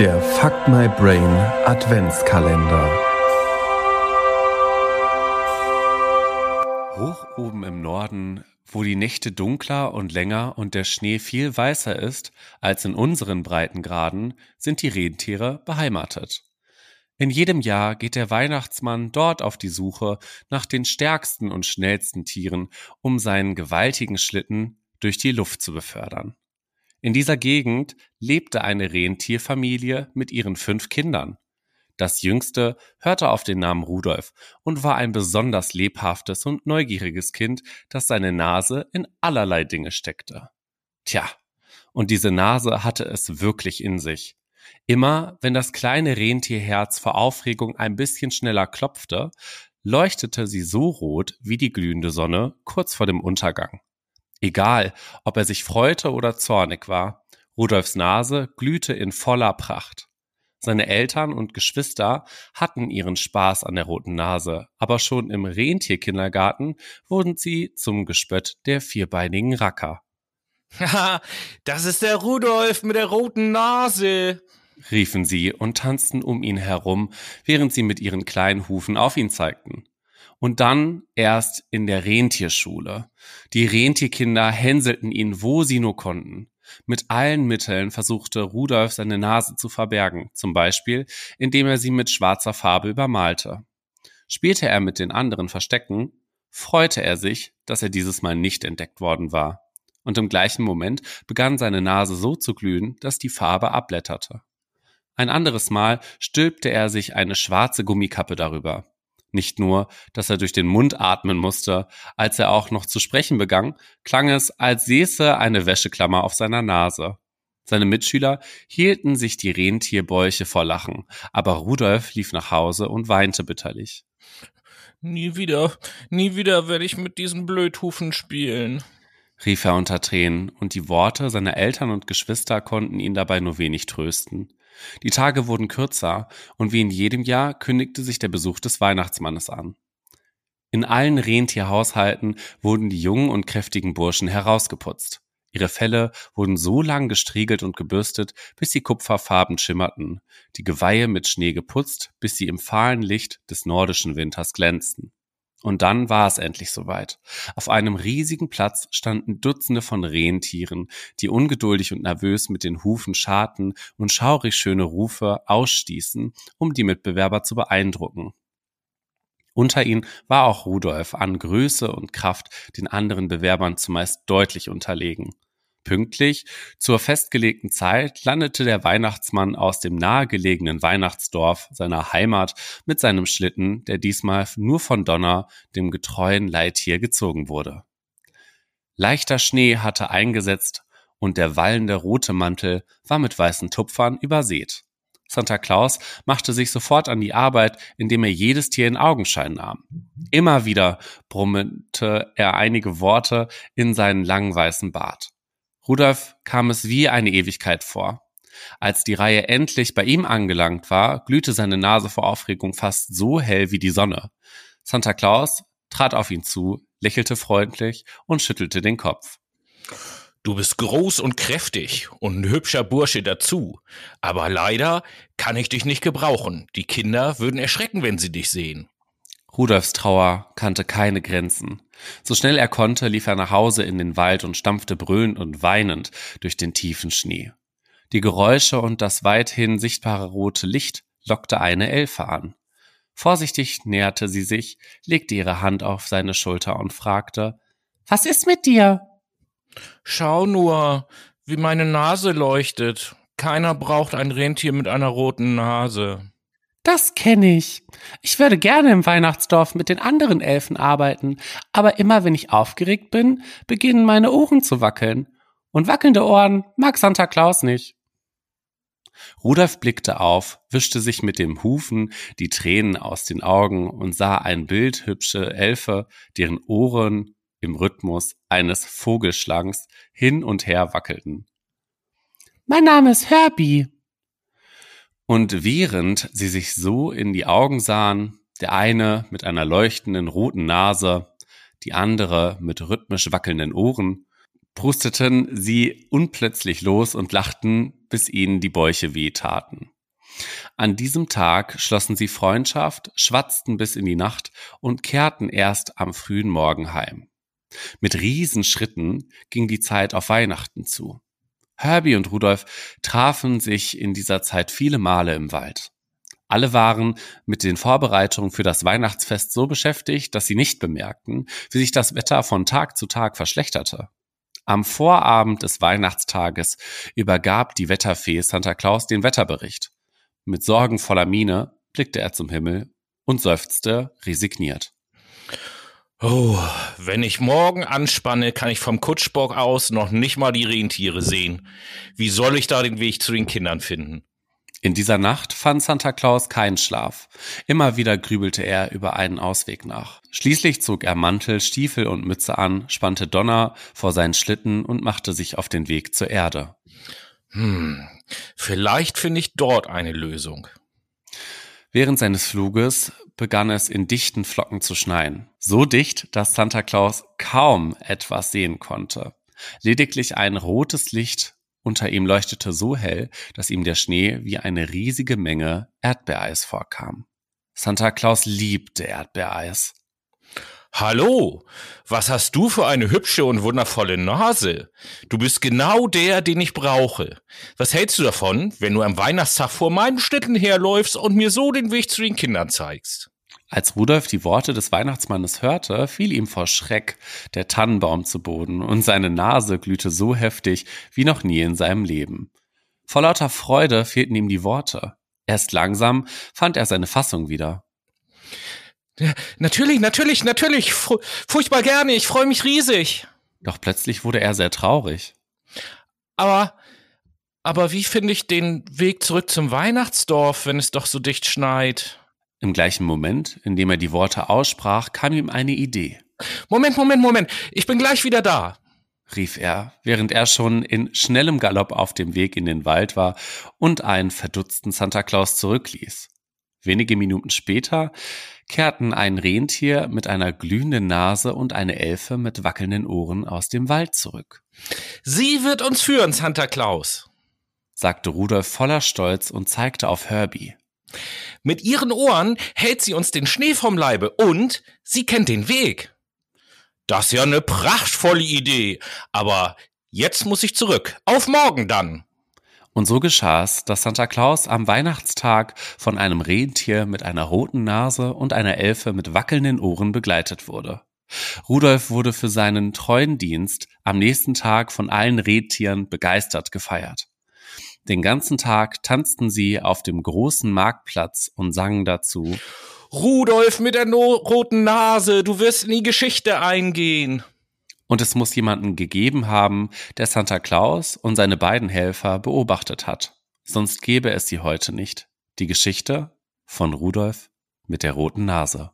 Der Fuck My Brain Adventskalender. Hoch oben im Norden, wo die Nächte dunkler und länger und der Schnee viel weißer ist als in unseren Breitengraden, sind die Rentiere beheimatet. In jedem Jahr geht der Weihnachtsmann dort auf die Suche nach den stärksten und schnellsten Tieren, um seinen gewaltigen Schlitten durch die Luft zu befördern. In dieser Gegend lebte eine Rentierfamilie mit ihren fünf Kindern. Das jüngste hörte auf den Namen Rudolf und war ein besonders lebhaftes und neugieriges Kind, das seine Nase in allerlei Dinge steckte. Tja, und diese Nase hatte es wirklich in sich. Immer, wenn das kleine Rentierherz vor Aufregung ein bisschen schneller klopfte, leuchtete sie so rot wie die glühende Sonne kurz vor dem Untergang. Egal, ob er sich freute oder zornig war, Rudolfs Nase glühte in voller Pracht. Seine Eltern und Geschwister hatten ihren Spaß an der roten Nase, aber schon im Rentierkindergarten wurden sie zum Gespött der vierbeinigen Racker. Haha, das ist der Rudolf mit der roten Nase, riefen sie und tanzten um ihn herum, während sie mit ihren kleinen Hufen auf ihn zeigten. Und dann erst in der Rentierschule. Die Rentierkinder hänselten ihn, wo sie nur konnten. Mit allen Mitteln versuchte Rudolf seine Nase zu verbergen, zum Beispiel indem er sie mit schwarzer Farbe übermalte. Spielte er mit den anderen Verstecken, freute er sich, dass er dieses Mal nicht entdeckt worden war. Und im gleichen Moment begann seine Nase so zu glühen, dass die Farbe abblätterte. Ein anderes Mal stülpte er sich eine schwarze Gummikappe darüber. Nicht nur, dass er durch den Mund atmen musste, als er auch noch zu sprechen begann, klang es, als säße eine Wäscheklammer auf seiner Nase. Seine Mitschüler hielten sich die Rentierbäuche vor Lachen, aber Rudolf lief nach Hause und weinte bitterlich. Nie wieder, nie wieder werde ich mit diesen Blödhufen spielen, rief er unter Tränen, und die Worte seiner Eltern und Geschwister konnten ihn dabei nur wenig trösten. Die Tage wurden kürzer, und wie in jedem Jahr kündigte sich der Besuch des Weihnachtsmannes an. In allen Rentierhaushalten wurden die jungen und kräftigen Burschen herausgeputzt. Ihre Felle wurden so lang gestriegelt und gebürstet, bis sie kupferfarben schimmerten, die Geweihe mit Schnee geputzt, bis sie im fahlen Licht des nordischen Winters glänzten. Und dann war es endlich soweit. Auf einem riesigen Platz standen Dutzende von Rentieren, die ungeduldig und nervös mit den Hufen scharten und schaurig schöne Rufe ausstießen, um die Mitbewerber zu beeindrucken. Unter ihnen war auch Rudolf an Größe und Kraft den anderen Bewerbern zumeist deutlich unterlegen. Pünktlich zur festgelegten Zeit landete der Weihnachtsmann aus dem nahegelegenen Weihnachtsdorf seiner Heimat mit seinem Schlitten, der diesmal nur von Donner, dem getreuen Leittier, gezogen wurde. Leichter Schnee hatte eingesetzt und der wallende rote Mantel war mit weißen Tupfern übersät. Santa Claus machte sich sofort an die Arbeit, indem er jedes Tier in Augenschein nahm. Immer wieder brummte er einige Worte in seinen langen weißen Bart. Rudolf kam es wie eine Ewigkeit vor. Als die Reihe endlich bei ihm angelangt war, glühte seine Nase vor Aufregung fast so hell wie die Sonne. Santa Claus trat auf ihn zu, lächelte freundlich und schüttelte den Kopf. Du bist groß und kräftig und ein hübscher Bursche dazu. Aber leider kann ich dich nicht gebrauchen. Die Kinder würden erschrecken, wenn sie dich sehen. Rudolfs Trauer kannte keine Grenzen. So schnell er konnte, lief er nach Hause in den Wald und stampfte brüllend und weinend durch den tiefen Schnee. Die Geräusche und das weithin sichtbare rote Licht lockte eine Elfe an. Vorsichtig näherte sie sich, legte ihre Hand auf seine Schulter und fragte, Was ist mit dir? Schau nur, wie meine Nase leuchtet. Keiner braucht ein Rentier mit einer roten Nase. Das kenne ich. Ich würde gerne im Weihnachtsdorf mit den anderen Elfen arbeiten, aber immer wenn ich aufgeregt bin, beginnen meine Ohren zu wackeln. Und wackelnde Ohren mag Santa Claus nicht. Rudolf blickte auf, wischte sich mit dem Hufen die Tränen aus den Augen und sah ein Bild hübsche Elfe, deren Ohren im Rhythmus eines Vogelschlangs hin und her wackelten. Mein Name ist Herbie, und während sie sich so in die Augen sahen, der eine mit einer leuchtenden roten Nase, die andere mit rhythmisch wackelnden Ohren, prusteten sie unplötzlich los und lachten, bis ihnen die Bäuche wehtaten. An diesem Tag schlossen sie Freundschaft, schwatzten bis in die Nacht und kehrten erst am frühen Morgen heim. Mit Riesenschritten ging die Zeit auf Weihnachten zu. Herbie und Rudolf trafen sich in dieser Zeit viele Male im Wald. Alle waren mit den Vorbereitungen für das Weihnachtsfest so beschäftigt, dass sie nicht bemerkten, wie sich das Wetter von Tag zu Tag verschlechterte. Am Vorabend des Weihnachtstages übergab die Wetterfee Santa Claus den Wetterbericht. Mit sorgenvoller Miene blickte er zum Himmel und seufzte resigniert. Oh, wenn ich morgen anspanne, kann ich vom Kutschbock aus noch nicht mal die Rentiere sehen. Wie soll ich da den Weg zu den Kindern finden? In dieser Nacht fand Santa Claus keinen Schlaf. Immer wieder grübelte er über einen Ausweg nach. Schließlich zog er Mantel, Stiefel und Mütze an, spannte Donner vor seinen Schlitten und machte sich auf den Weg zur Erde. Hm, vielleicht finde ich dort eine Lösung. Während seines Fluges begann es in dichten Flocken zu schneien. So dicht, dass Santa Claus kaum etwas sehen konnte. Lediglich ein rotes Licht unter ihm leuchtete so hell, dass ihm der Schnee wie eine riesige Menge Erdbeereis vorkam. Santa Claus liebte Erdbeereis. Hallo, was hast du für eine hübsche und wundervolle Nase? Du bist genau der, den ich brauche. Was hältst du davon, wenn du am Weihnachtstag vor meinem Schlitten herläufst und mir so den Weg zu den Kindern zeigst? Als Rudolf die Worte des Weihnachtsmannes hörte, fiel ihm vor Schreck der Tannenbaum zu Boden und seine Nase glühte so heftig wie noch nie in seinem Leben. Vor lauter Freude fehlten ihm die Worte. Erst langsam fand er seine Fassung wieder. Natürlich, natürlich, natürlich, furchtbar gerne, ich freue mich riesig. Doch plötzlich wurde er sehr traurig. Aber, aber wie finde ich den Weg zurück zum Weihnachtsdorf, wenn es doch so dicht schneit? Im gleichen Moment, in dem er die Worte aussprach, kam ihm eine Idee. Moment, Moment, Moment, ich bin gleich wieder da, rief er, während er schon in schnellem Galopp auf dem Weg in den Wald war und einen verdutzten Santa Claus zurückließ. Wenige Minuten später kehrten ein Rentier mit einer glühenden Nase und eine Elfe mit wackelnden Ohren aus dem Wald zurück. Sie wird uns führen, Santa Claus, sagte Rudolf voller Stolz und zeigte auf Herbie. Mit ihren Ohren hält sie uns den Schnee vom Leibe und sie kennt den Weg. Das ist ja eine prachtvolle Idee, aber jetzt muss ich zurück. Auf morgen dann. Und so geschah es, dass Santa Claus am Weihnachtstag von einem Rentier mit einer roten Nase und einer Elfe mit wackelnden Ohren begleitet wurde. Rudolf wurde für seinen treuen Dienst am nächsten Tag von allen Rentieren begeistert gefeiert. Den ganzen Tag tanzten sie auf dem großen Marktplatz und sangen dazu Rudolf mit der no roten Nase, du wirst in die Geschichte eingehen. Und es muss jemanden gegeben haben, der Santa Claus und seine beiden Helfer beobachtet hat. Sonst gäbe es sie heute nicht. Die Geschichte von Rudolf mit der roten Nase.